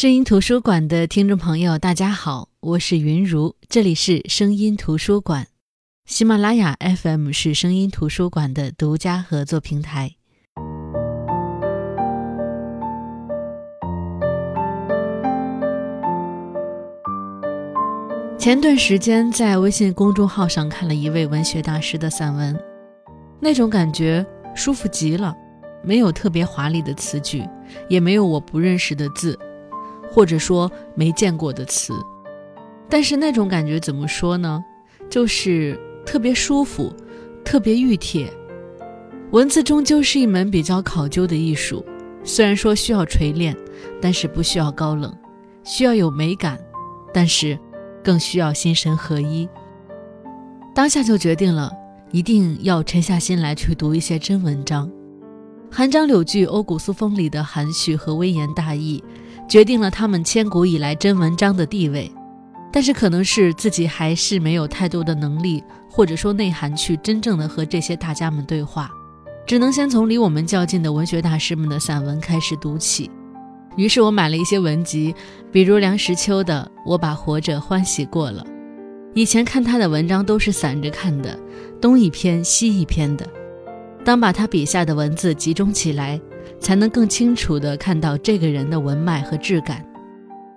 声音图书馆的听众朋友，大家好，我是云如，这里是声音图书馆。喜马拉雅 FM 是声音图书馆的独家合作平台。前段时间在微信公众号上看了一位文学大师的散文，那种感觉舒服极了，没有特别华丽的词句，也没有我不认识的字，或者说没见过的词，但是那种感觉怎么说呢？就是特别舒服，特别熨帖。文字终究是一门比较考究的艺术，虽然说需要锤炼，但是不需要高冷，需要有美感，但是。更需要心神合一。当下就决定了，一定要沉下心来去读一些真文章。韩章柳句欧古苏风里的含蓄和微言大义，决定了他们千古以来真文章的地位。但是可能是自己还是没有太多的能力，或者说内涵去真正的和这些大家们对话，只能先从离我们较近的文学大师们的散文开始读起。于是我买了一些文集，比如梁实秋的《我把活着欢喜过了》。以前看他的文章都是散着看的，东一篇西一篇的。当把他笔下的文字集中起来，才能更清楚地看到这个人的文脉和质感。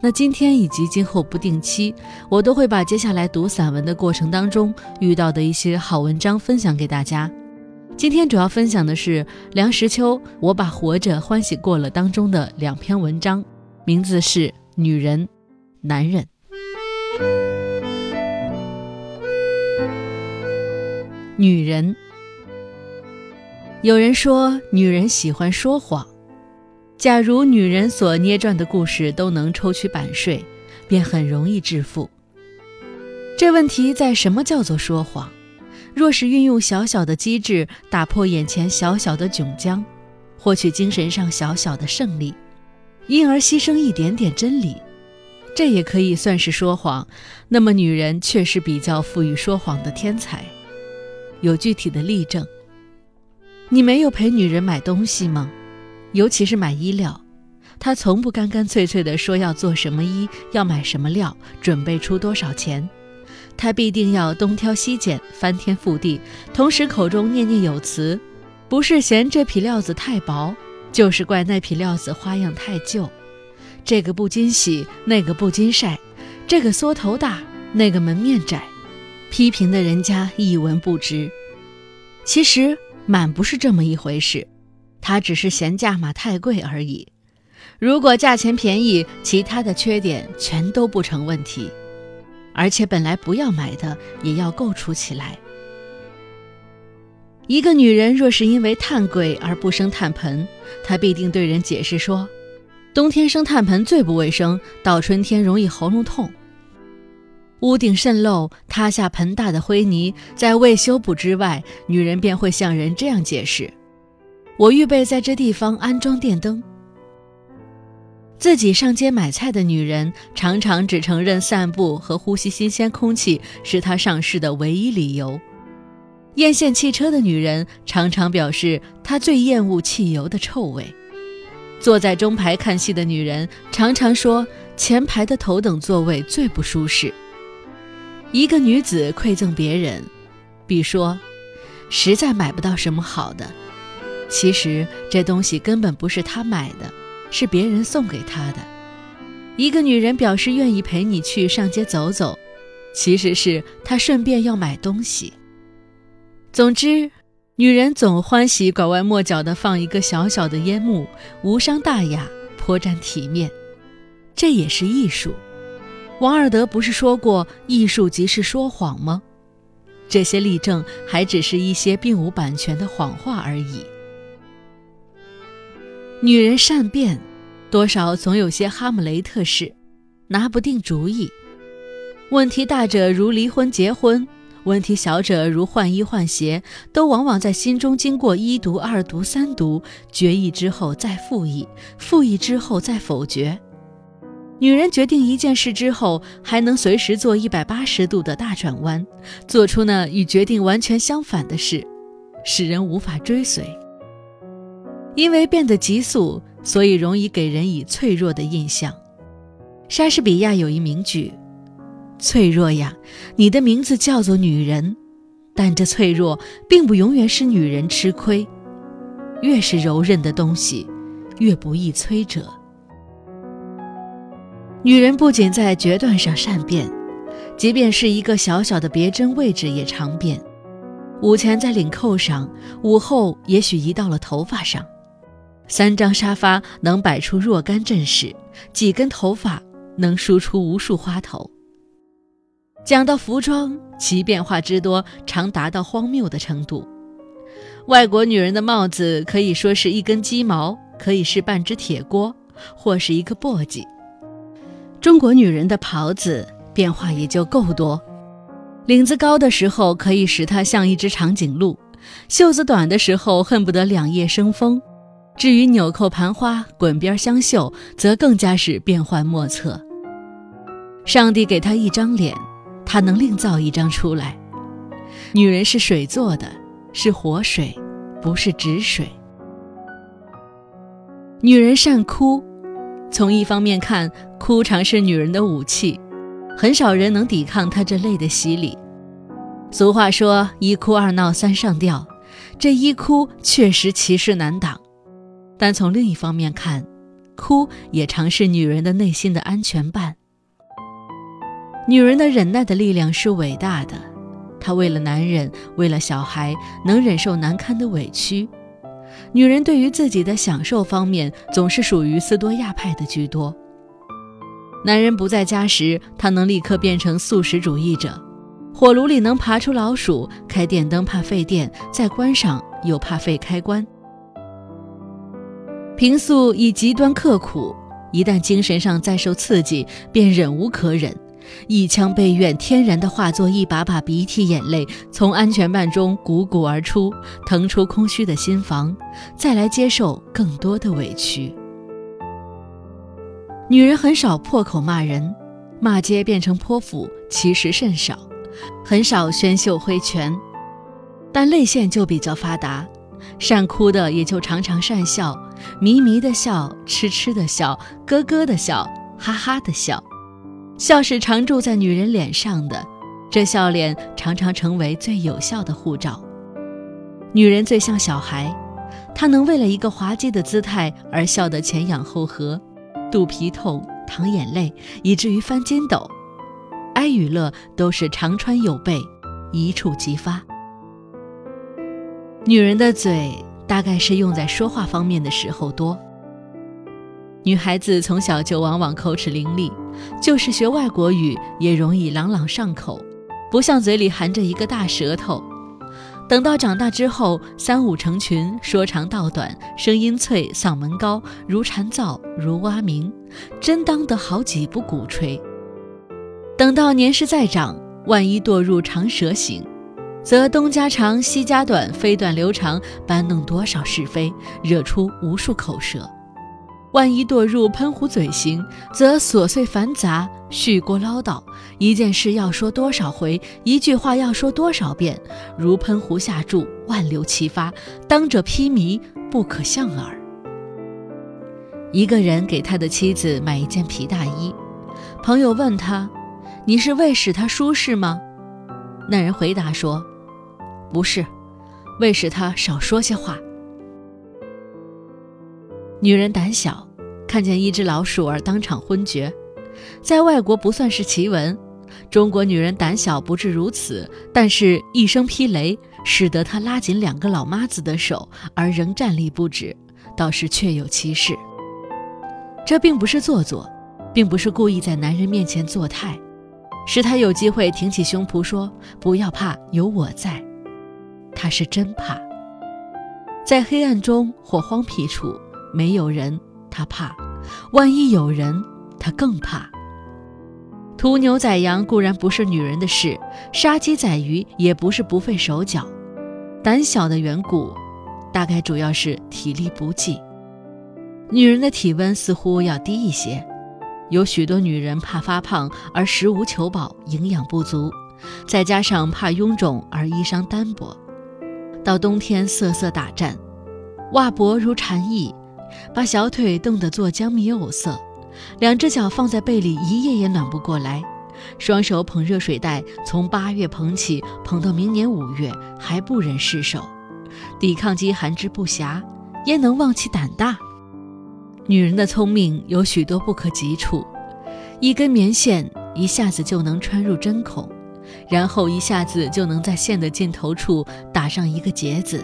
那今天以及今后不定期，我都会把接下来读散文的过程当中遇到的一些好文章分享给大家。今天主要分享的是梁实秋《我把活着欢喜过了》当中的两篇文章，名字是《女人》《男人》。女人，有人说女人喜欢说谎。假如女人所捏撰的故事都能抽取版税，便很容易致富。这问题在什么叫做说谎？若是运用小小的机智打破眼前小小的窘僵，获取精神上小小的胜利，因而牺牲一点点真理，这也可以算是说谎。那么女人却是比较富于说谎的天才。有具体的例证。你没有陪女人买东西吗？尤其是买衣料，她从不干干脆脆地说要做什么衣，要买什么料，准备出多少钱。他必定要东挑西拣，翻天覆地，同时口中念念有词，不是嫌这匹料子太薄，就是怪那匹料子花样太旧。这个不经洗，那个不经晒，这个缩头大，那个门面窄，批评的人家一文不值。其实满不是这么一回事，他只是嫌价码太贵而已。如果价钱便宜，其他的缺点全都不成问题。而且本来不要买的也要构筑起来。一个女人若是因为炭贵而不生炭盆，她必定对人解释说：冬天生炭盆最不卫生，到春天容易喉咙痛。屋顶渗漏，塌下盆大的灰泥，在未修补之外，女人便会向人这样解释：我预备在这地方安装电灯。自己上街买菜的女人，常常只承认散步和呼吸新鲜空气是她上市的唯一理由。艳羡汽车的女人，常常表示她最厌恶汽油的臭味。坐在中排看戏的女人，常常说前排的头等座位最不舒适。一个女子馈赠别人，比说，实在买不到什么好的。其实这东西根本不是她买的。是别人送给她的。一个女人表示愿意陪你去上街走走，其实是她顺便要买东西。总之，女人总欢喜拐弯抹角地放一个小小的烟幕，无伤大雅，颇占体面。这也是艺术。王尔德不是说过“艺术即是说谎”吗？这些例证还只是一些并无版权的谎话而已。女人善变，多少总有些哈姆雷特式，拿不定主意。问题大者如离婚结婚，问题小者如换衣换鞋，都往往在心中经过一读、二读、三读，决议之后再复议，复议之后再否决。女人决定一件事之后，还能随时做一百八十度的大转弯，做出那与决定完全相反的事，使人无法追随。因为变得急速，所以容易给人以脆弱的印象。莎士比亚有一名句：“脆弱呀，你的名字叫做女人，但这脆弱并不永远使女人吃亏。越是柔韧的东西，越不易摧折。女人不仅在决断上善变，即便是一个小小的别针位置也常变。午前在领扣上，午后也许移到了头发上。三张沙发能摆出若干阵势，几根头发。”能梳出无数花头。讲到服装，其变化之多，常达到荒谬的程度。外国女人的帽子可以说是一根鸡毛，可以是半只铁锅，或是一个簸箕。中国女人的袍子变化也就够多，领子高的时候可以使它像一只长颈鹿，袖子短的时候恨不得两叶生风。至于纽扣盘花、滚边香绣，则更加是变幻莫测。上帝给她一张脸，她能另造一张出来。女人是水做的，是活水，不是止水。女人善哭，从一方面看，哭常是女人的武器，很少人能抵抗她这泪的洗礼。俗话说“一哭二闹三上吊”，这一哭确实气势难挡。但从另一方面看，哭也常是女人的内心的安全伴。女人的忍耐的力量是伟大的，她为了男人，为了小孩，能忍受难堪的委屈。女人对于自己的享受方面，总是属于斯多亚派的居多。男人不在家时，她能立刻变成素食主义者。火炉里能爬出老鼠，开电灯怕费电，再关上又怕费开关。平素以极端刻苦，一旦精神上再受刺激，便忍无可忍，一腔悲怨天然的化作一把把鼻涕眼泪，从安全幔中汩汩而出，腾出空虚的心房，再来接受更多的委屈。女人很少破口骂人，骂街变成泼妇其实甚少，很少宣袖挥拳，但泪腺就比较发达。善哭的也就常常善笑，迷迷的笑，痴痴的笑，咯咯的笑，哈哈的笑。笑是常住在女人脸上的，这笑脸常常成为最有效的护照。女人最像小孩，她能为了一个滑稽的姿态而笑得前仰后合，肚皮痛，淌眼泪，以至于翻筋斗。哀与乐都是常穿有备，一触即发。女人的嘴大概是用在说话方面的时候多。女孩子从小就往往口齿伶俐，就是学外国语也容易朗朗上口，不像嘴里含着一个大舌头。等到长大之后，三五成群，说长道短，声音脆，嗓门高，如蝉噪，如蛙鸣，真当得好几部鼓吹。等到年事再长，万一堕入长蛇行。则东家长西家短，飞短流长，搬弄多少是非，惹出无数口舌。万一堕入喷壶嘴型，则琐碎繁杂，絮聒唠叨，一件事要说多少回，一句话要说多少遍，如喷壶下注，万流齐发，当者披靡，不可相耳。一个人给他的妻子买一件皮大衣，朋友问他：“你是为使她舒适吗？”那人回答说。不是，为使他少说些话。女人胆小，看见一只老鼠而当场昏厥，在外国不算是奇闻。中国女人胆小不至如此，但是一声劈雷，使得她拉紧两个老妈子的手而仍站立不止，倒是确有其事。这并不是做作，并不是故意在男人面前作态，使他有机会挺起胸脯说：“不要怕，有我在。”他是真怕，在黑暗中或荒僻处没有人，他怕；万一有人，他更怕。屠牛宰羊固然不是女人的事，杀鸡宰鱼也不是不费手脚。胆小的缘故，大概主要是体力不济。女人的体温似乎要低一些，有许多女人怕发胖而食无求饱，营养不足，再加上怕臃肿而衣裳单薄。到冬天瑟瑟打颤，袜脖如蝉翼，把小腿冻得做江米藕色，两只脚放在被里一夜也暖不过来，双手捧热水袋，从八月捧起，捧到明年五月还不忍释手，抵抗饥寒之不暇，焉能忘其胆大？女人的聪明有许多不可及处，一根棉线一下子就能穿入针孔，然后一下子就能在线的尽头处打上一个结子，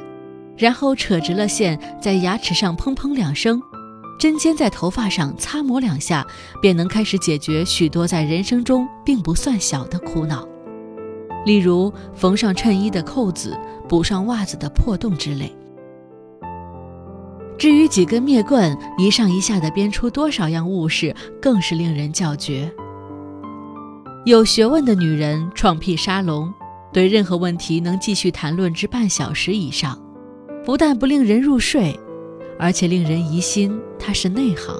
然后扯直了线，在牙齿上砰砰两声。针尖在头发上擦磨两下，便能开始解决许多在人生中并不算小的苦恼，例如缝上衬衣的扣子、补上袜子的破洞之类。至于几根篾棍一上一下的编出多少样物事，更是令人叫绝。有学问的女人创辟沙龙，对任何问题能继续谈论至半小时以上，不但不令人入睡。而且令人疑心他是内行。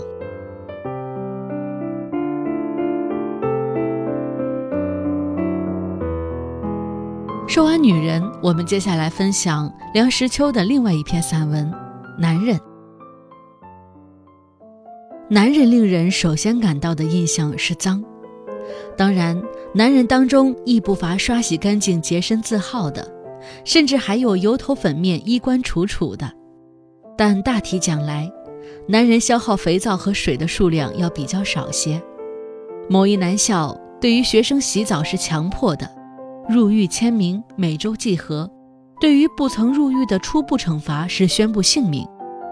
说完女人，我们接下来分享梁实秋的另外一篇散文《男人》。男人令人首先感到的印象是脏，当然，男人当中亦不乏刷洗干净、洁身自好的，甚至还有油头粉面、衣冠楚楚的。但大体讲来，男人消耗肥皂和水的数量要比较少些。某一男校对于学生洗澡是强迫的，入狱签名，每周计核；对于不曾入狱的初步惩罚是宣布姓名，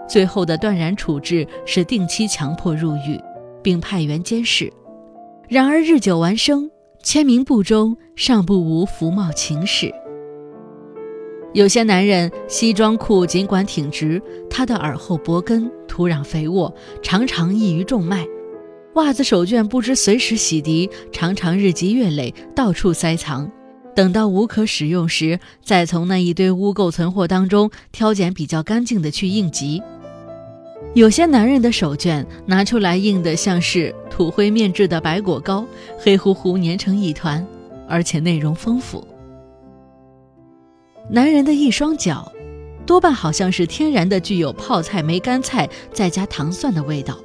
最后的断然处置是定期强迫入狱，并派员监视。然而日久完生，签名簿中尚不无浮冒情史。有些男人西装裤尽管挺直，他的耳后脖根土壤肥沃，常常易于种麦；袜子手绢不知随时洗涤，常常日积月累，到处塞藏。等到无可使用时，再从那一堆污垢存货当中挑拣比较干净的去应急。有些男人的手绢拿出来印的像是土灰面制的白果糕，黑乎乎粘成一团，而且内容丰富。男人的一双脚，多半好像是天然的，具有泡菜、梅干菜再加糖蒜的味道。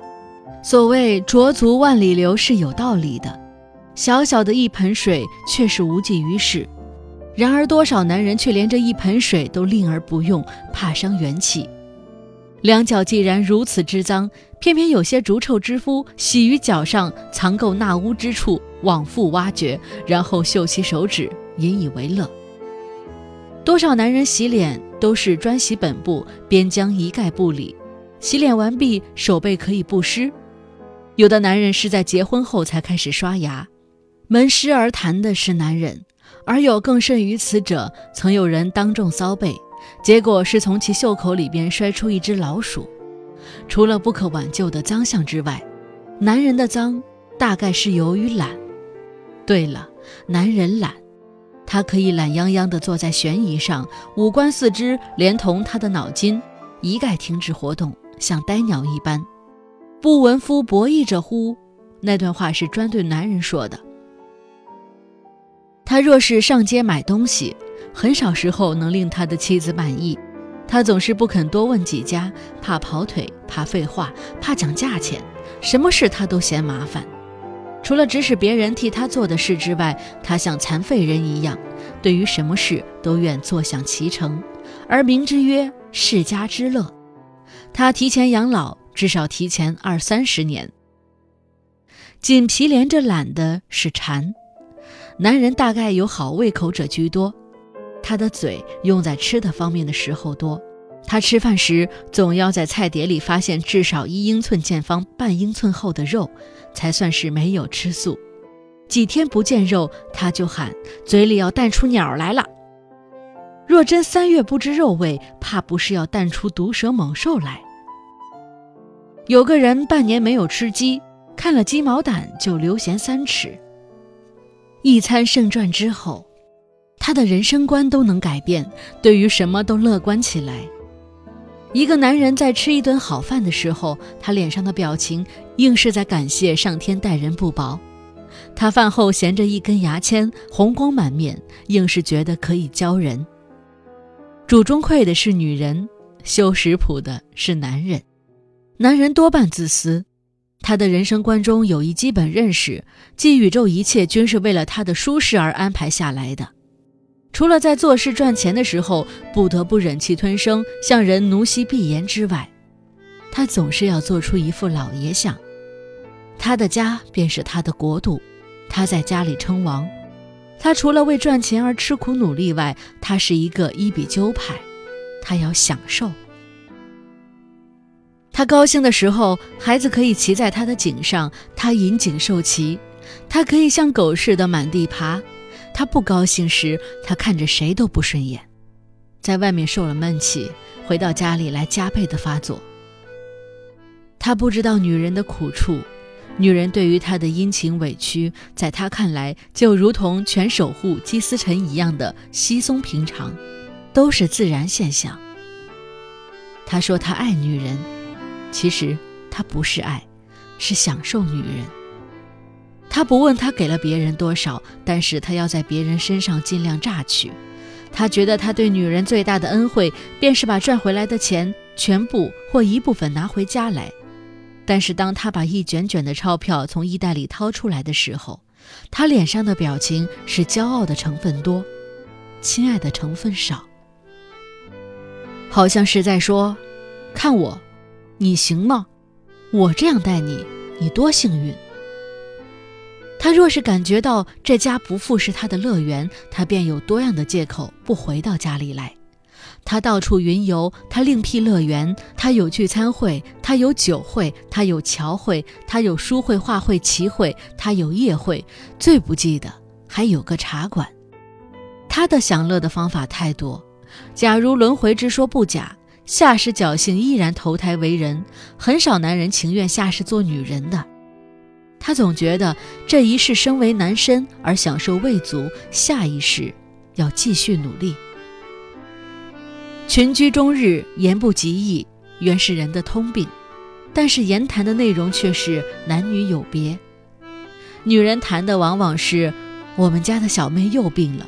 所谓“濯足万里流”是有道理的，小小的一盆水却是无济于事。然而多少男人却连这一盆水都吝而不用，怕伤元气。两脚既然如此之脏，偏偏有些逐臭之夫喜于脚上藏垢纳污之处，往复挖掘，然后嗅其手指，引以为乐。多少男人洗脸都是专洗本部，边疆一概不理。洗脸完毕，手背可以不湿。有的男人是在结婚后才开始刷牙。门湿而谈的是男人，而有更甚于此者，曾有人当众骚背，结果是从其袖口里边摔出一只老鼠。除了不可挽救的脏相之外，男人的脏大概是由于懒。对了，男人懒。他可以懒洋洋地坐在悬疑上，五官四肢连同他的脑筋一概停止活动，像呆鸟一般。不闻夫博弈者乎？那段话是专对男人说的。他若是上街买东西，很少时候能令他的妻子满意。他总是不肯多问几家，怕跑腿，怕废话，怕讲价钱，什么事他都嫌麻烦。除了指使别人替他做的事之外，他像残废人一样，对于什么事都愿坐享其成，而名之曰世家之乐。他提前养老，至少提前二三十年。锦皮连着懒的是馋，男人大概有好胃口者居多，他的嘴用在吃的方面的时候多。他吃饭时总要在菜碟里发现至少一英寸见方、半英寸厚的肉，才算是没有吃素。几天不见肉，他就喊嘴里要淡出鸟来了。若真三月不知肉味，怕不是要淡出毒蛇猛兽来。有个人半年没有吃鸡，看了鸡毛掸就流涎三尺。一餐胜传之后，他的人生观都能改变，对于什么都乐观起来。一个男人在吃一顿好饭的时候，他脸上的表情硬是在感谢上天待人不薄。他饭后衔着一根牙签，红光满面，硬是觉得可以教人。主中馈的是女人，修食谱的是男人。男人多半自私，他的人生观中有一基本认识，即宇宙一切均是为了他的舒适而安排下来的。除了在做事赚钱的时候不得不忍气吞声，向人奴膝闭言之外，他总是要做出一副老爷相。他的家便是他的国度，他在家里称王。他除了为赚钱而吃苦努力外，他是一个一比鸠派，他要享受。他高兴的时候，孩子可以骑在他的颈上，他引颈受骑；他可以像狗似的满地爬。他不高兴时，他看着谁都不顺眼。在外面受了闷气，回到家里来加倍的发作。他不知道女人的苦处，女人对于他的殷勤委屈，在他看来就如同全守护姬思辰一样的稀松平常，都是自然现象。他说他爱女人。其实他不是爱，是享受女人。他不问他给了别人多少，但是他要在别人身上尽量榨取。他觉得他对女人最大的恩惠，便是把赚回来的钱全部或一部分拿回家来。但是当他把一卷卷的钞票从衣袋里掏出来的时候，他脸上的表情是骄傲的成分多，亲爱的成分少，好像是在说：“看我。”你行吗？我这样待你，你多幸运。他若是感觉到这家不复是他的乐园，他便有多样的借口不回到家里来。他到处云游，他另辟乐园，他有聚餐会，他有酒会，他有桥会，他有书会、画会、棋会，他有夜会，最不济的还有个茶馆。他的享乐的方法太多，假如轮回之说不假。下世侥幸依然投胎为人，很少男人情愿下世做女人的。他总觉得这一世身为男身而享受未足，下一世要继续努力。群居终日，言不及义，原是人的通病，但是言谈的内容却是男女有别。女人谈的往往是我们家的小妹又病了，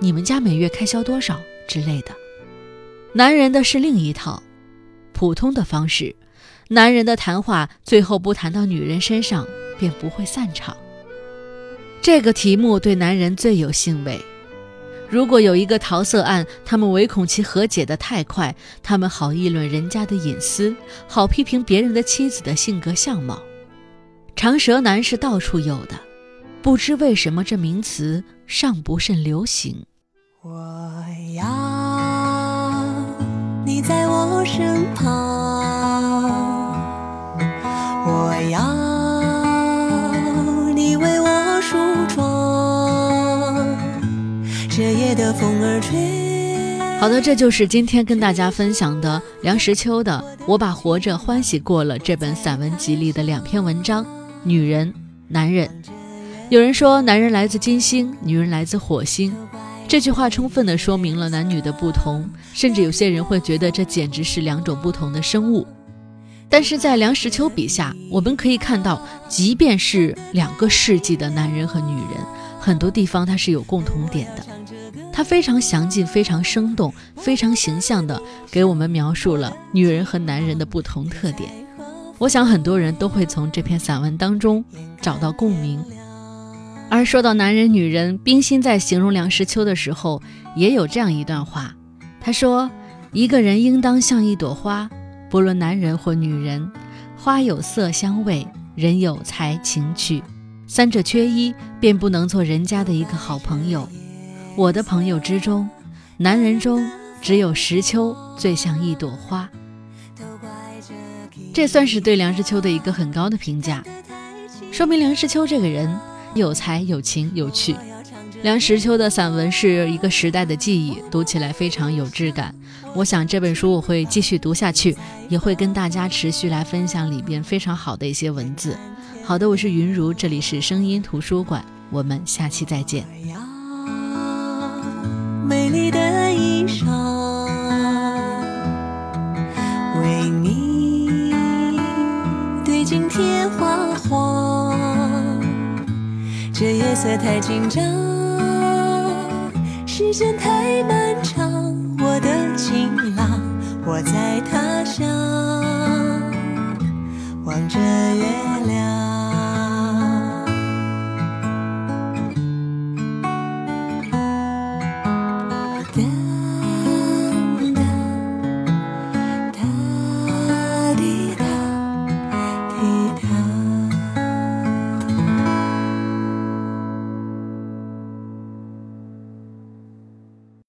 你们家每月开销多少之类的。男人的是另一套，普通的方式。男人的谈话最后不谈到女人身上，便不会散场。这个题目对男人最有兴味。如果有一个桃色案，他们唯恐其和解的太快，他们好议论人家的隐私，好批评别人的妻子的性格相貌。长舌男是到处有的，不知为什么这名词尚不甚流行。我要。你在我身旁，我要好的，这就是今天跟大家分享的梁实秋的《我把活着欢喜过了》这本散文集里的两篇文章：女人、男人。有人说，男人来自金星，女人来自火星。这句话充分地说明了男女的不同，甚至有些人会觉得这简直是两种不同的生物。但是在梁实秋笔下，我们可以看到，即便是两个世纪的男人和女人，很多地方它是有共同点的。它非常详尽、非常生动、非常形象地给我们描述了女人和男人的不同特点。我想很多人都会从这篇散文当中找到共鸣。而说到男人、女人，冰心在形容梁实秋的时候，也有这样一段话。他说：“一个人应当像一朵花，不论男人或女人，花有色香味，人有才情趣，三者缺一，便不能做人家的一个好朋友。我的朋友之中，男人中只有石秋最像一朵花。”这算是对梁实秋的一个很高的评价，说明梁实秋这个人。有才有情有趣，梁实秋的散文是一个时代的记忆，读起来非常有质感。我想这本书我会继续读下去，也会跟大家持续来分享里边非常好的一些文字。好的，我是云如，这里是声音图书馆，我们下期再见。美丽的衣裳，为你对镜贴花黄。这夜色太紧张，时间太漫长，我的情郎，我在他乡，望着月亮。